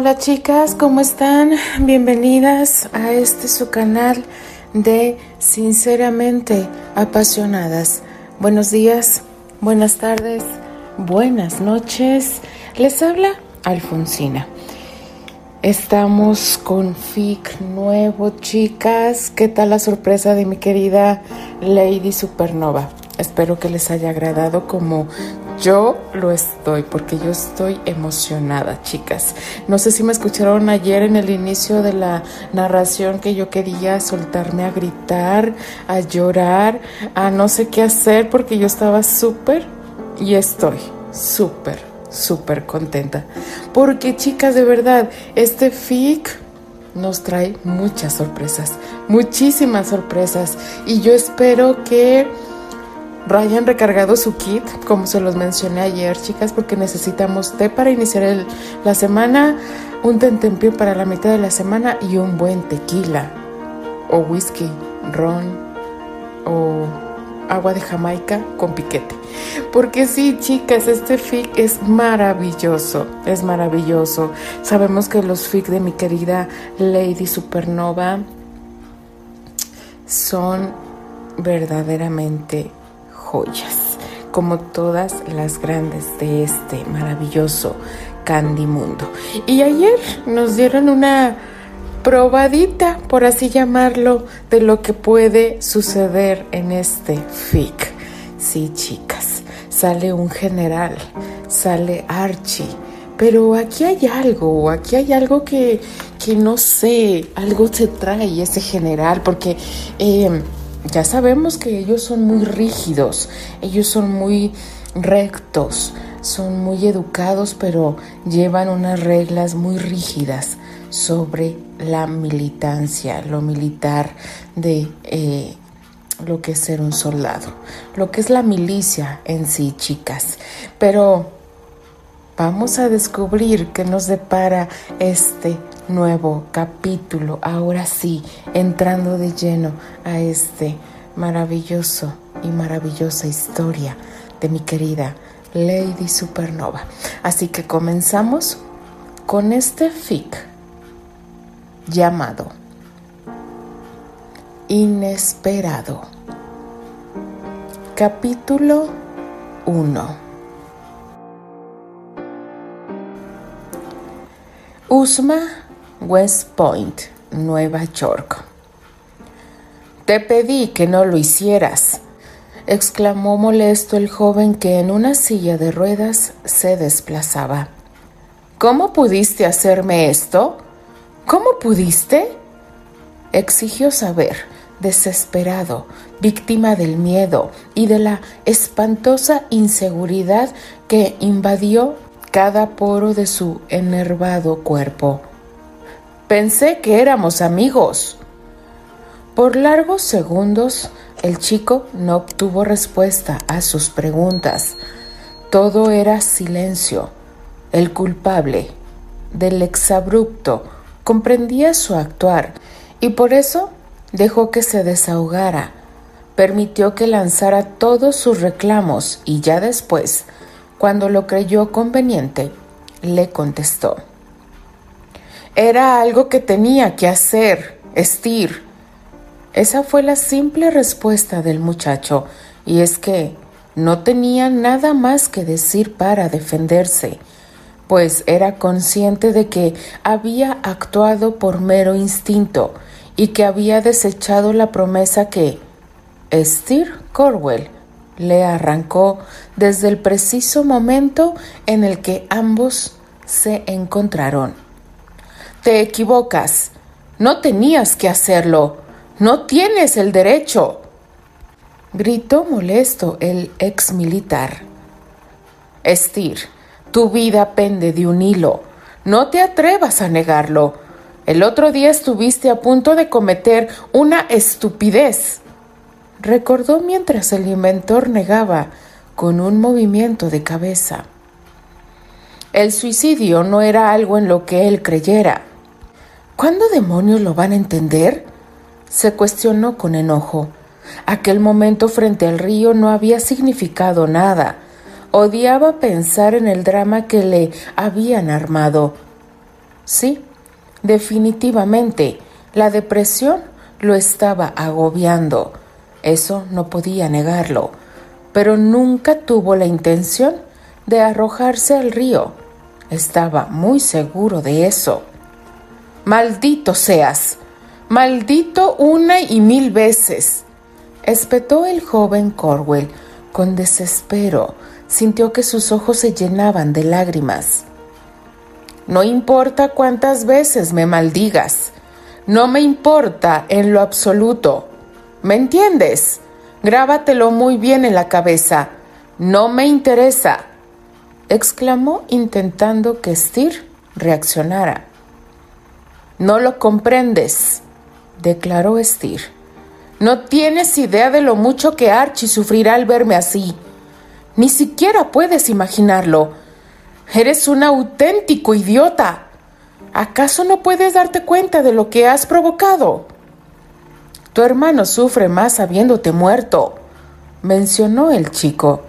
Hola chicas, ¿cómo están? Bienvenidas a este su canal de Sinceramente Apasionadas. Buenos días, buenas tardes, buenas noches. Les habla Alfonsina. Estamos con FIC nuevo, chicas. ¿Qué tal la sorpresa de mi querida Lady Supernova? Espero que les haya agradado como yo lo estoy, porque yo estoy emocionada, chicas. No sé si me escucharon ayer en el inicio de la narración que yo quería soltarme a gritar, a llorar, a no sé qué hacer, porque yo estaba súper y estoy súper, súper contenta. Porque, chicas, de verdad, este FIC nos trae muchas sorpresas, muchísimas sorpresas. Y yo espero que hayan recargado su kit, como se los mencioné ayer, chicas, porque necesitamos té para iniciar la semana, un tentempié para la mitad de la semana y un buen tequila, o whisky, ron, o agua de Jamaica con piquete. Porque sí, chicas, este fic es maravilloso, es maravilloso. Sabemos que los fic de mi querida Lady Supernova son verdaderamente joyas, como todas las grandes de este maravilloso Candy Mundo. Y ayer nos dieron una probadita, por así llamarlo, de lo que puede suceder en este FIC. Sí, chicas, sale un general, sale Archie, pero aquí hay algo, aquí hay algo que, que no sé, algo se trae ese general, porque... Eh, ya sabemos que ellos son muy rígidos, ellos son muy rectos, son muy educados, pero llevan unas reglas muy rígidas sobre la militancia, lo militar de eh, lo que es ser un soldado, lo que es la milicia en sí, chicas. Pero vamos a descubrir qué nos depara este nuevo capítulo, ahora sí, entrando de lleno a este maravilloso y maravillosa historia de mi querida Lady Supernova. Así que comenzamos con este fic llamado Inesperado. Capítulo 1 Usma, West Point, Nueva York. Te pedí que no lo hicieras, exclamó molesto el joven que en una silla de ruedas se desplazaba. ¿Cómo pudiste hacerme esto? ¿Cómo pudiste? exigió saber, desesperado, víctima del miedo y de la espantosa inseguridad que invadió cada poro de su enervado cuerpo. Pensé que éramos amigos. Por largos segundos el chico no obtuvo respuesta a sus preguntas. Todo era silencio. El culpable del exabrupto comprendía su actuar y por eso dejó que se desahogara. Permitió que lanzara todos sus reclamos y ya después cuando lo creyó conveniente, le contestó. Era algo que tenía que hacer, Estir. Esa fue la simple respuesta del muchacho, y es que no tenía nada más que decir para defenderse, pues era consciente de que había actuado por mero instinto y que había desechado la promesa que Estir Corwell le arrancó desde el preciso momento en el que ambos se encontraron. Te equivocas. No tenías que hacerlo. No tienes el derecho. Gritó molesto el ex militar. Estir, tu vida pende de un hilo. No te atrevas a negarlo. El otro día estuviste a punto de cometer una estupidez recordó mientras el inventor negaba con un movimiento de cabeza. El suicidio no era algo en lo que él creyera. ¿Cuándo demonios lo van a entender? se cuestionó con enojo. Aquel momento frente al río no había significado nada. Odiaba pensar en el drama que le habían armado. Sí, definitivamente, la depresión lo estaba agobiando. Eso no podía negarlo, pero nunca tuvo la intención de arrojarse al río. Estaba muy seguro de eso. Maldito seas, maldito una y mil veces, espetó el joven Corwell con desespero. Sintió que sus ojos se llenaban de lágrimas. No importa cuántas veces me maldigas, no me importa en lo absoluto. ¿Me entiendes? Grábatelo muy bien en la cabeza. No me interesa, exclamó intentando que Stir reaccionara. No lo comprendes, declaró Stir. No tienes idea de lo mucho que Archie sufrirá al verme así. Ni siquiera puedes imaginarlo. Eres un auténtico idiota. ¿Acaso no puedes darte cuenta de lo que has provocado? Tu hermano sufre más habiéndote muerto, mencionó el chico.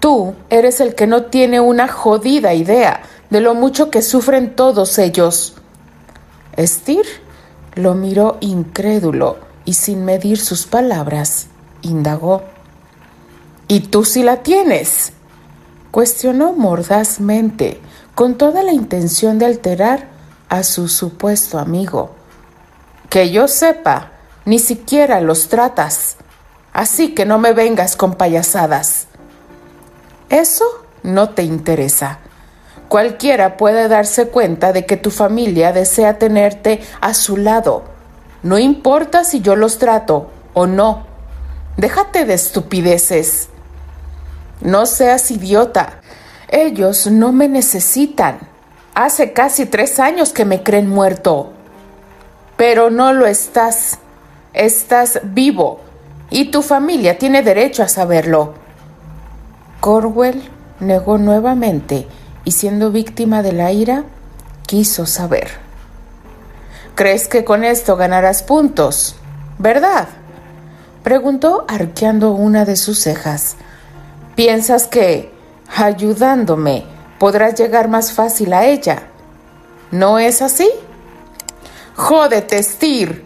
Tú eres el que no tiene una jodida idea de lo mucho que sufren todos ellos. Estir lo miró incrédulo y sin medir sus palabras, indagó. ¿Y tú sí la tienes? cuestionó mordazmente, con toda la intención de alterar a su supuesto amigo. Que yo sepa, ni siquiera los tratas, así que no me vengas con payasadas. Eso no te interesa. Cualquiera puede darse cuenta de que tu familia desea tenerte a su lado. No importa si yo los trato o no. Déjate de estupideces. No seas idiota. Ellos no me necesitan. Hace casi tres años que me creen muerto. Pero no lo estás. Estás vivo. Y tu familia tiene derecho a saberlo. Corwell negó nuevamente y siendo víctima de la ira, quiso saber. ¿Crees que con esto ganarás puntos? ¿Verdad? Preguntó arqueando una de sus cejas. ¿Piensas que, ayudándome, podrás llegar más fácil a ella? ¿No es así? Jódete, Stir,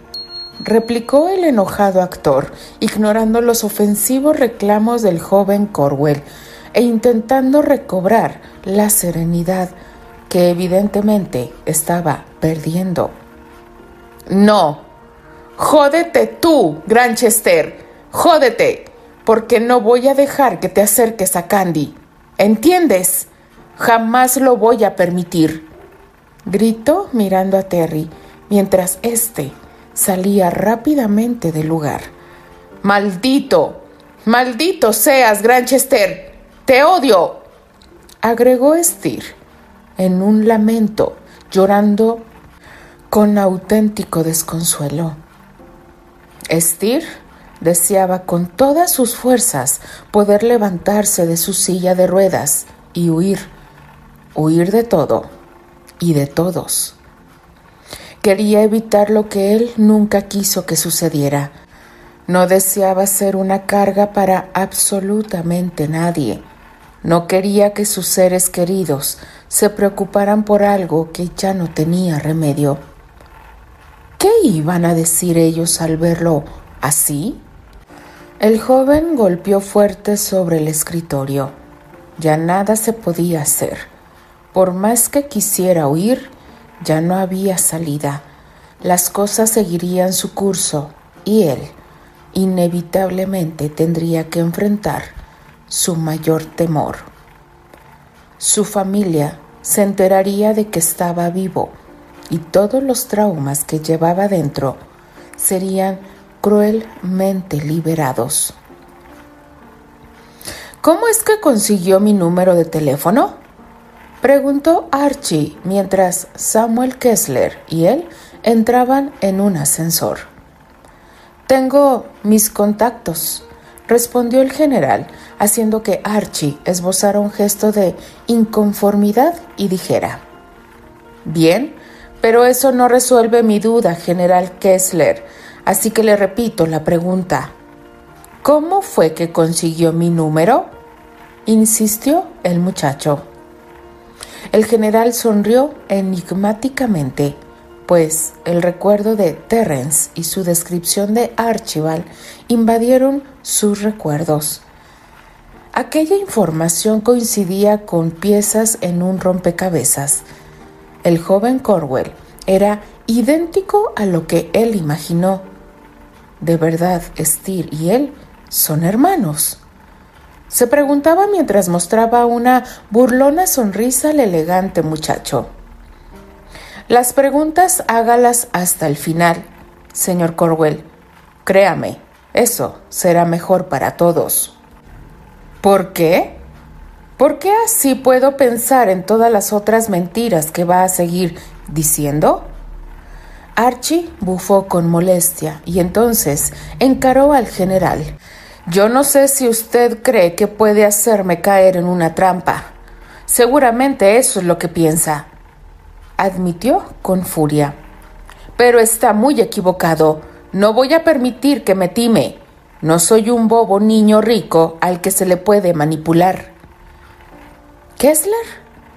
replicó el enojado actor, ignorando los ofensivos reclamos del joven Corwell e intentando recobrar la serenidad que evidentemente estaba perdiendo. No, jódete tú, Granchester, jódete porque no voy a dejar que te acerques a Candy. ¿Entiendes? Jamás lo voy a permitir. Gritó mirando a Terry mientras éste salía rápidamente del lugar. Maldito, maldito seas, Granchester. Te odio. Agregó Estir en un lamento, llorando con auténtico desconsuelo. Estir Deseaba con todas sus fuerzas poder levantarse de su silla de ruedas y huir, huir de todo y de todos. Quería evitar lo que él nunca quiso que sucediera. No deseaba ser una carga para absolutamente nadie. No quería que sus seres queridos se preocuparan por algo que ya no tenía remedio. ¿Qué iban a decir ellos al verlo así? El joven golpeó fuerte sobre el escritorio. Ya nada se podía hacer. Por más que quisiera huir, ya no había salida. Las cosas seguirían su curso y él inevitablemente tendría que enfrentar su mayor temor. Su familia se enteraría de que estaba vivo y todos los traumas que llevaba dentro serían cruelmente liberados. ¿Cómo es que consiguió mi número de teléfono? Preguntó Archie mientras Samuel Kessler y él entraban en un ascensor. Tengo mis contactos, respondió el general, haciendo que Archie esbozara un gesto de inconformidad y dijera, Bien, pero eso no resuelve mi duda, general Kessler. Así que le repito la pregunta. ¿Cómo fue que consiguió mi número? insistió el muchacho. El general sonrió enigmáticamente, pues el recuerdo de Terence y su descripción de Archibald invadieron sus recuerdos. Aquella información coincidía con piezas en un rompecabezas. El joven Corwell era idéntico a lo que él imaginó. De verdad, Steer y él son hermanos. Se preguntaba mientras mostraba una burlona sonrisa al elegante muchacho. Las preguntas hágalas hasta el final, señor Corwell. Créame, eso será mejor para todos. ¿Por qué? ¿Por qué así puedo pensar en todas las otras mentiras que va a seguir diciendo? Archie bufó con molestia y entonces encaró al general. Yo no sé si usted cree que puede hacerme caer en una trampa. Seguramente eso es lo que piensa, admitió con furia. Pero está muy equivocado. No voy a permitir que me time. No soy un bobo niño rico al que se le puede manipular. Kessler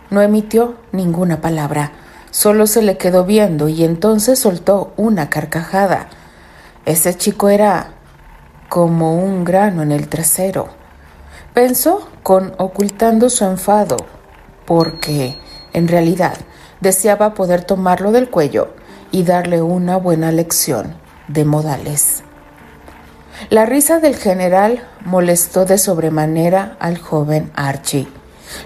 no emitió ninguna palabra, solo se le quedó viendo y entonces soltó una carcajada. Ese chico era como un grano en el trasero. Pensó con ocultando su enfado, porque, en realidad, deseaba poder tomarlo del cuello y darle una buena lección de modales. La risa del general molestó de sobremanera al joven Archie.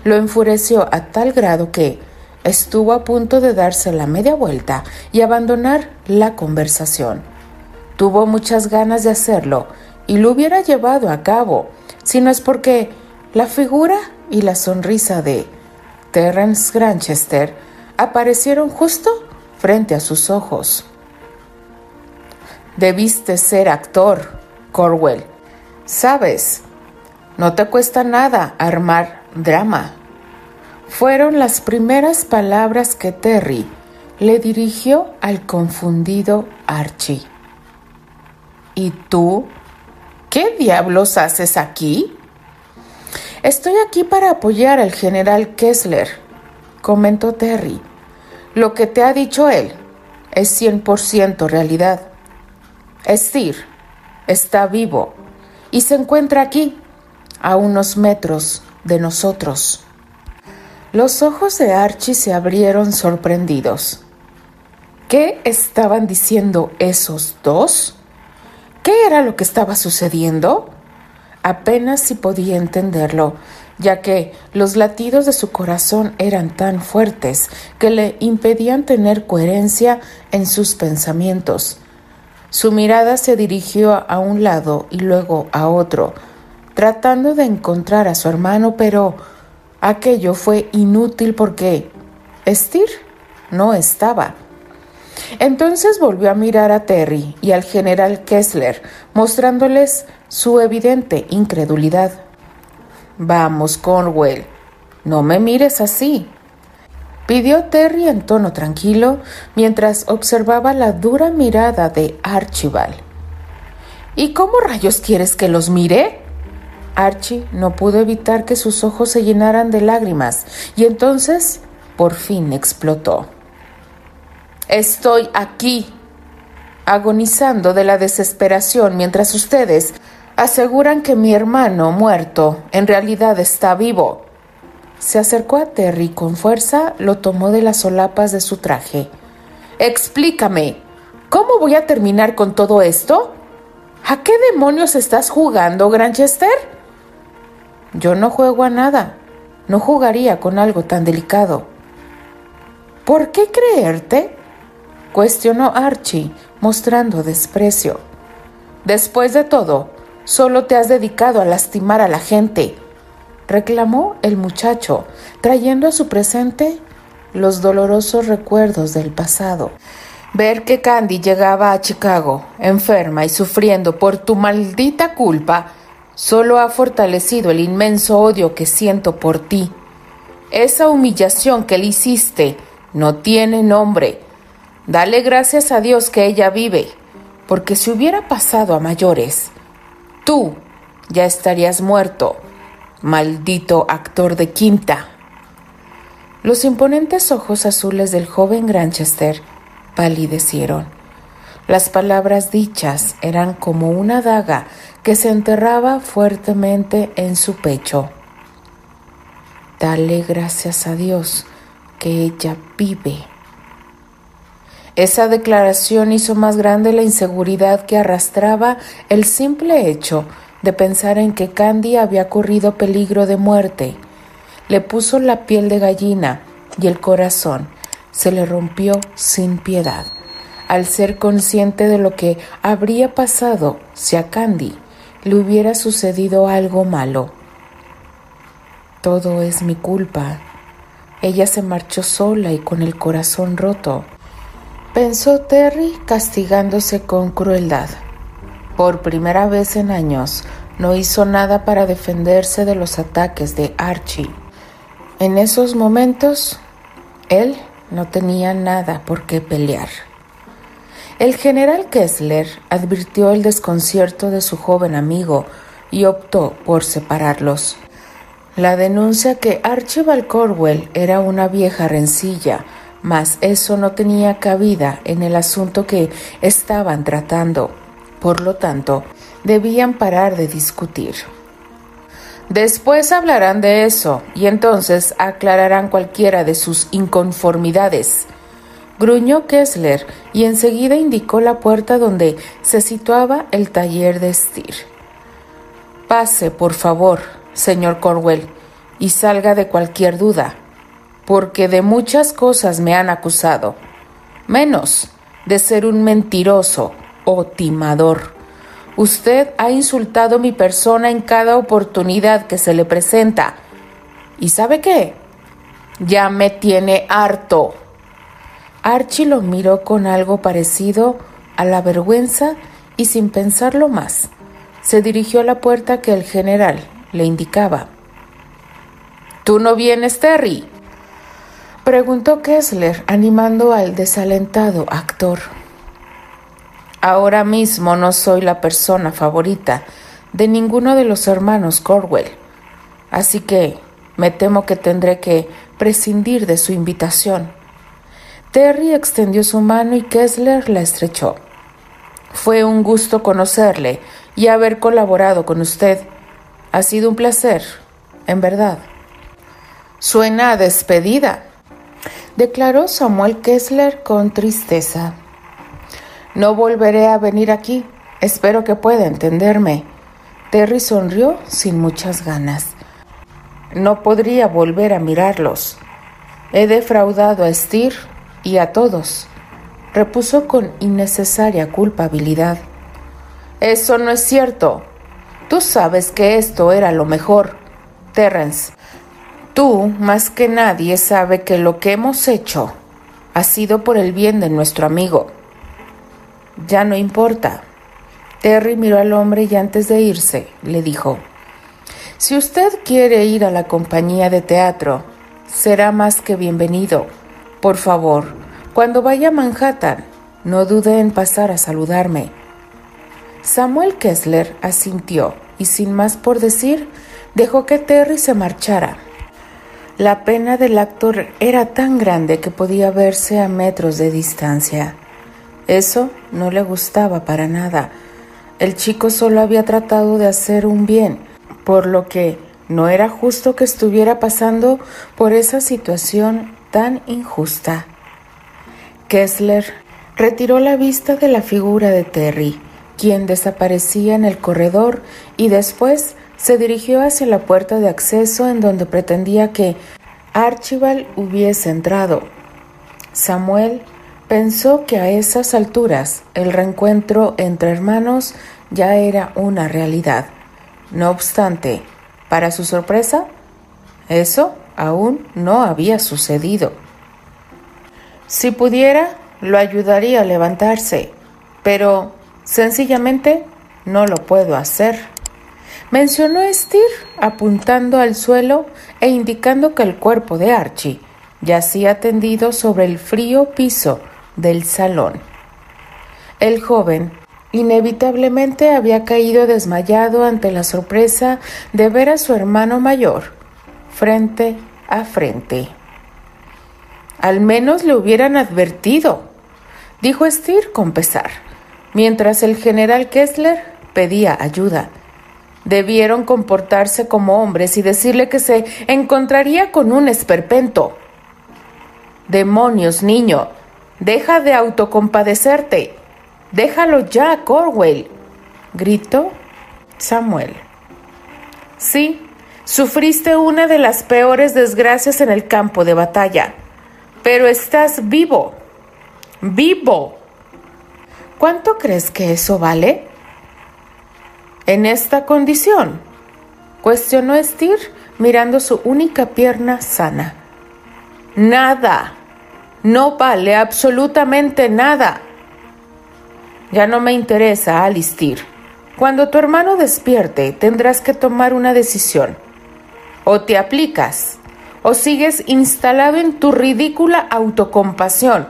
Lo enfureció a tal grado que estuvo a punto de darse la media vuelta y abandonar la conversación. Tuvo muchas ganas de hacerlo y lo hubiera llevado a cabo, si no es porque la figura y la sonrisa de Terence Granchester aparecieron justo frente a sus ojos. Debiste ser actor, Corwell. Sabes, no te cuesta nada armar drama. Fueron las primeras palabras que Terry le dirigió al confundido Archie. ¿Y tú ¿Qué diablos haces aquí? Estoy aquí para apoyar al general Kessler, comentó Terry. Lo que te ha dicho él es 100% realidad. Estir está vivo y se encuentra aquí, a unos metros de nosotros. Los ojos de Archie se abrieron sorprendidos. ¿Qué estaban diciendo esos dos? ¿Qué era lo que estaba sucediendo? Apenas si podía entenderlo, ya que los latidos de su corazón eran tan fuertes que le impedían tener coherencia en sus pensamientos. Su mirada se dirigió a un lado y luego a otro, tratando de encontrar a su hermano, pero aquello fue inútil porque Estir no estaba. Entonces volvió a mirar a Terry y al general Kessler, mostrándoles su evidente incredulidad. Vamos, Cornwell, no me mires así, pidió Terry en tono tranquilo mientras observaba la dura mirada de Archibald. ¿Y cómo rayos quieres que los mire? Archie no pudo evitar que sus ojos se llenaran de lágrimas y entonces por fin explotó. Estoy aquí, agonizando de la desesperación mientras ustedes aseguran que mi hermano muerto en realidad está vivo. Se acercó a Terry con fuerza, lo tomó de las solapas de su traje. Explícame, ¿cómo voy a terminar con todo esto? ¿A qué demonios estás jugando, Granchester? Yo no juego a nada. No jugaría con algo tan delicado. ¿Por qué creerte? cuestionó Archie, mostrando desprecio. Después de todo, solo te has dedicado a lastimar a la gente, reclamó el muchacho, trayendo a su presente los dolorosos recuerdos del pasado. Ver que Candy llegaba a Chicago, enferma y sufriendo por tu maldita culpa, solo ha fortalecido el inmenso odio que siento por ti. Esa humillación que le hiciste no tiene nombre Dale gracias a Dios que ella vive, porque si hubiera pasado a mayores, tú ya estarías muerto, maldito actor de quinta. Los imponentes ojos azules del joven Granchester palidecieron. Las palabras dichas eran como una daga que se enterraba fuertemente en su pecho. Dale gracias a Dios que ella vive. Esa declaración hizo más grande la inseguridad que arrastraba el simple hecho de pensar en que Candy había corrido peligro de muerte. Le puso la piel de gallina y el corazón se le rompió sin piedad al ser consciente de lo que habría pasado si a Candy le hubiera sucedido algo malo. Todo es mi culpa. Ella se marchó sola y con el corazón roto. Pensó Terry castigándose con crueldad. Por primera vez en años, no hizo nada para defenderse de los ataques de Archie. En esos momentos, él no tenía nada por qué pelear. El general Kessler advirtió el desconcierto de su joven amigo y optó por separarlos. La denuncia que Archibald Corwell era una vieja rencilla, mas eso no tenía cabida en el asunto que estaban tratando. Por lo tanto, debían parar de discutir. Después hablarán de eso y entonces aclararán cualquiera de sus inconformidades. Gruñó Kessler y enseguida indicó la puerta donde se situaba el taller de Steer. Pase, por favor, señor Corwell, y salga de cualquier duda, porque de muchas cosas me han acusado, menos de ser un mentiroso o timador. Usted ha insultado mi persona en cada oportunidad que se le presenta. ¿Y sabe qué? Ya me tiene harto. Archie lo miró con algo parecido a la vergüenza y sin pensarlo más, se dirigió a la puerta que el general le indicaba. ¿Tú no vienes, Terry? Preguntó Kessler, animando al desalentado actor. Ahora mismo no soy la persona favorita de ninguno de los hermanos Corwell, así que me temo que tendré que prescindir de su invitación. Terry extendió su mano y Kessler la estrechó. Fue un gusto conocerle y haber colaborado con usted. Ha sido un placer, en verdad. Suena despedida, declaró Samuel Kessler con tristeza. No volveré a venir aquí. Espero que pueda entenderme. Terry sonrió sin muchas ganas. No podría volver a mirarlos. He defraudado a Steer y a todos, repuso con innecesaria culpabilidad. Eso no es cierto. Tú sabes que esto era lo mejor. Terrence, tú más que nadie sabe que lo que hemos hecho ha sido por el bien de nuestro amigo. Ya no importa. Terry miró al hombre y antes de irse le dijo, Si usted quiere ir a la compañía de teatro, será más que bienvenido. Por favor, cuando vaya a Manhattan, no dude en pasar a saludarme. Samuel Kessler asintió y sin más por decir, dejó que Terry se marchara. La pena del actor era tan grande que podía verse a metros de distancia. Eso no le gustaba para nada. El chico solo había tratado de hacer un bien, por lo que no era justo que estuviera pasando por esa situación tan injusta. Kessler retiró la vista de la figura de Terry, quien desaparecía en el corredor y después se dirigió hacia la puerta de acceso en donde pretendía que Archibald hubiese entrado. Samuel Pensó que a esas alturas el reencuentro entre hermanos ya era una realidad. No obstante, para su sorpresa, eso aún no había sucedido. Si pudiera, lo ayudaría a levantarse, pero sencillamente no lo puedo hacer. Mencionó Steer apuntando al suelo e indicando que el cuerpo de Archie yacía tendido sobre el frío piso del salón. El joven inevitablemente había caído desmayado ante la sorpresa de ver a su hermano mayor frente a frente. Al menos le hubieran advertido, dijo Steer con pesar, mientras el general Kessler pedía ayuda. Debieron comportarse como hombres y decirle que se encontraría con un esperpento. Demonios, niño, deja de autocompadecerte. Déjalo ya, Corwell, gritó Samuel. Sí, sufriste una de las peores desgracias en el campo de batalla pero estás vivo. Vivo. ¿Cuánto crees que eso vale? En esta condición, cuestionó Steer mirando su única pierna sana. Nada. No vale absolutamente nada. Ya no me interesa, Alistir. Cuando tu hermano despierte, tendrás que tomar una decisión. O te aplicas o sigues instalado en tu ridícula autocompasión.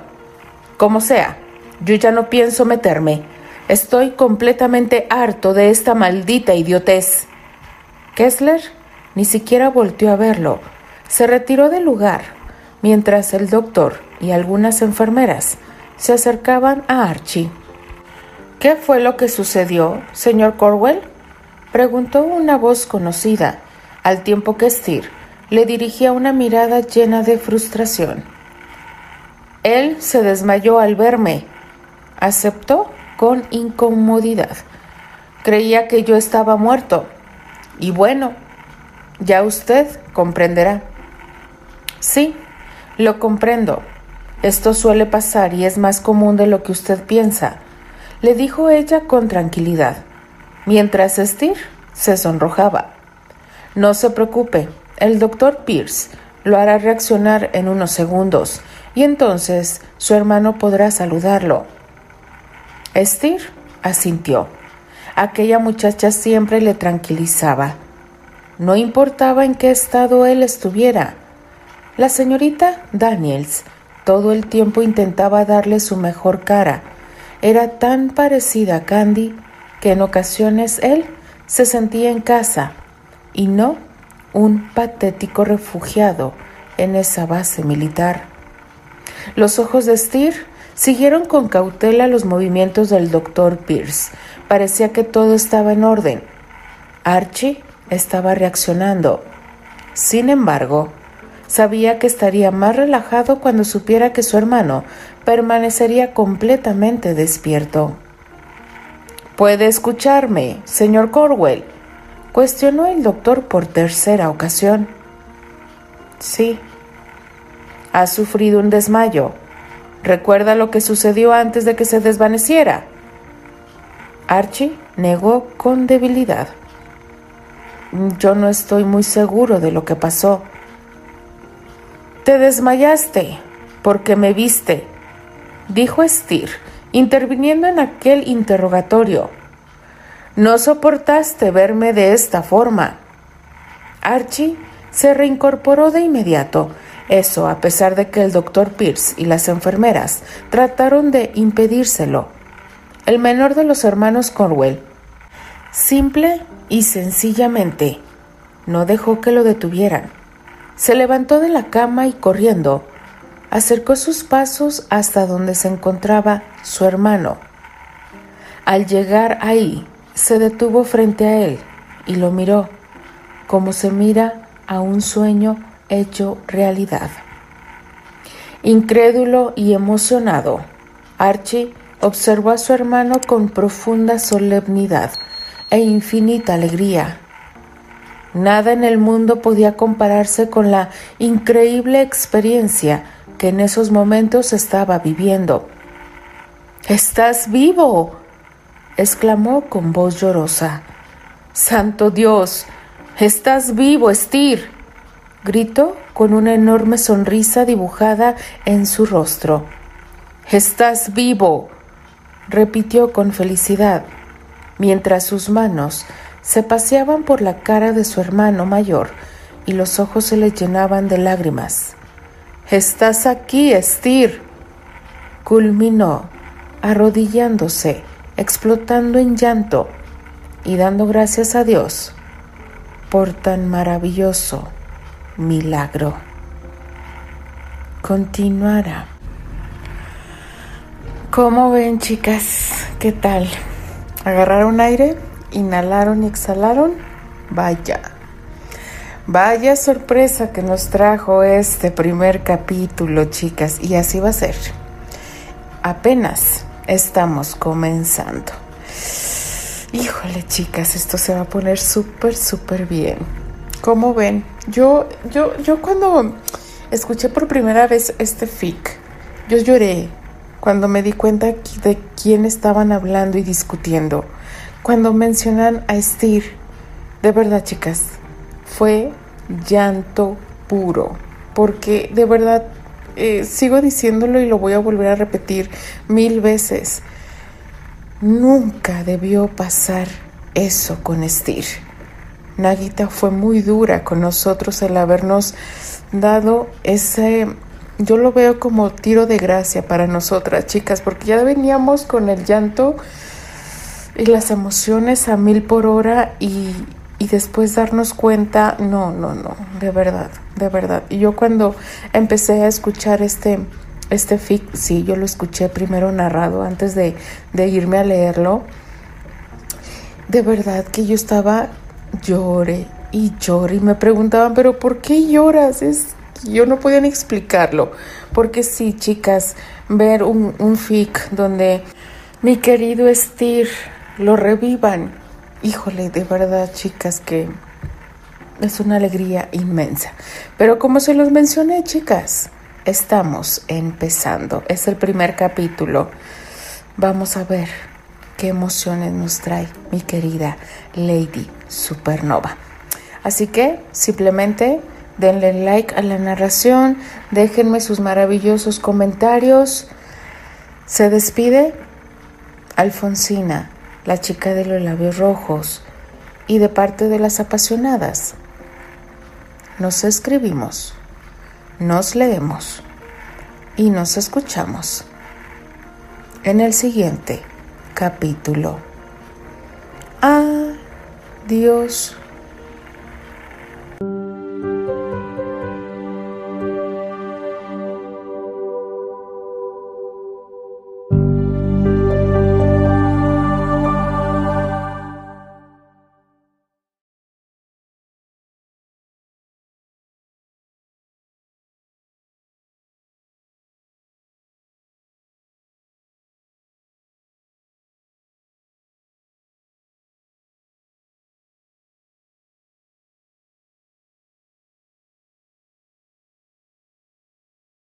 Como sea, yo ya no pienso meterme. Estoy completamente harto de esta maldita idiotez. Kessler ni siquiera volteó a verlo. Se retiró del lugar, mientras el doctor y algunas enfermeras se acercaban a Archie. ¿Qué fue lo que sucedió, señor Corwell? preguntó una voz conocida, al tiempo que Steer le dirigía una mirada llena de frustración. Él se desmayó al verme. Aceptó con incomodidad. Creía que yo estaba muerto. Y bueno, ya usted comprenderá. Sí, lo comprendo. Esto suele pasar y es más común de lo que usted piensa, le dijo ella con tranquilidad, mientras Steer se sonrojaba. No se preocupe, el doctor Pierce lo hará reaccionar en unos segundos y entonces su hermano podrá saludarlo. Steer asintió. Aquella muchacha siempre le tranquilizaba. No importaba en qué estado él estuviera. La señorita Daniels todo el tiempo intentaba darle su mejor cara. Era tan parecida a Candy que en ocasiones él se sentía en casa y no un patético refugiado en esa base militar. Los ojos de Steer siguieron con cautela los movimientos del doctor Pierce. Parecía que todo estaba en orden. Archie estaba reaccionando. Sin embargo, sabía que estaría más relajado cuando supiera que su hermano permanecería completamente despierto. Puede escucharme, señor Corwell, Cuestionó el doctor por tercera ocasión. Sí. Ha sufrido un desmayo. ¿Recuerda lo que sucedió antes de que se desvaneciera? Archie negó con debilidad. Yo no estoy muy seguro de lo que pasó. Te desmayaste porque me viste, dijo Steer, interviniendo en aquel interrogatorio. No soportaste verme de esta forma. Archie se reincorporó de inmediato. Eso a pesar de que el doctor Pierce y las enfermeras trataron de impedírselo. El menor de los hermanos Corwell, simple y sencillamente, no dejó que lo detuvieran. Se levantó de la cama y corriendo, acercó sus pasos hasta donde se encontraba su hermano. Al llegar ahí, se detuvo frente a él y lo miró, como se mira a un sueño hecho realidad. Incrédulo y emocionado, Archie observó a su hermano con profunda solemnidad e infinita alegría. Nada en el mundo podía compararse con la increíble experiencia que en esos momentos estaba viviendo. Estás vivo, exclamó con voz llorosa. Santo Dios, estás vivo, Steer. Gritó con una enorme sonrisa dibujada en su rostro. Estás vivo, repitió con felicidad, mientras sus manos se paseaban por la cara de su hermano mayor y los ojos se le llenaban de lágrimas. Estás aquí, Steer. culminó, arrodillándose explotando en llanto y dando gracias a Dios por tan maravilloso milagro. continuará. ¿Cómo ven chicas? ¿Qué tal? ¿Agarraron aire? ¿Inhalaron y exhalaron? Vaya. Vaya sorpresa que nos trajo este primer capítulo, chicas, y así va a ser. Apenas estamos comenzando. Híjole, chicas, esto se va a poner súper, súper bien. ¿Cómo ven? Yo, yo, yo cuando escuché por primera vez este fic, yo lloré cuando me di cuenta de quién estaban hablando y discutiendo. Cuando mencionan a Estir, de verdad, chicas, fue llanto puro, porque de verdad eh, sigo diciéndolo y lo voy a volver a repetir mil veces. Nunca debió pasar eso con Estir. Nagita fue muy dura con nosotros el habernos dado ese, yo lo veo como tiro de gracia para nosotras, chicas, porque ya veníamos con el llanto y las emociones a mil por hora y, y después darnos cuenta, no, no, no, de verdad, de verdad. Y yo cuando empecé a escuchar este, este fic, sí, yo lo escuché primero narrado antes de, de irme a leerlo. De verdad que yo estaba llore y llore y me preguntaban, pero ¿por qué lloras? Es yo no podía ni explicarlo. Porque sí, chicas, ver un, un fic donde mi querido Estir lo revivan. Híjole, de verdad, chicas, que es una alegría inmensa. Pero como se los mencioné, chicas, estamos empezando. Es el primer capítulo. Vamos a ver qué emociones nos trae mi querida Lady Supernova. Así que simplemente denle like a la narración, déjenme sus maravillosos comentarios. Se despide Alfonsina, la chica de los labios rojos, y de parte de las apasionadas. Nos escribimos, nos leemos y nos escuchamos en el siguiente capítulo. Adiós.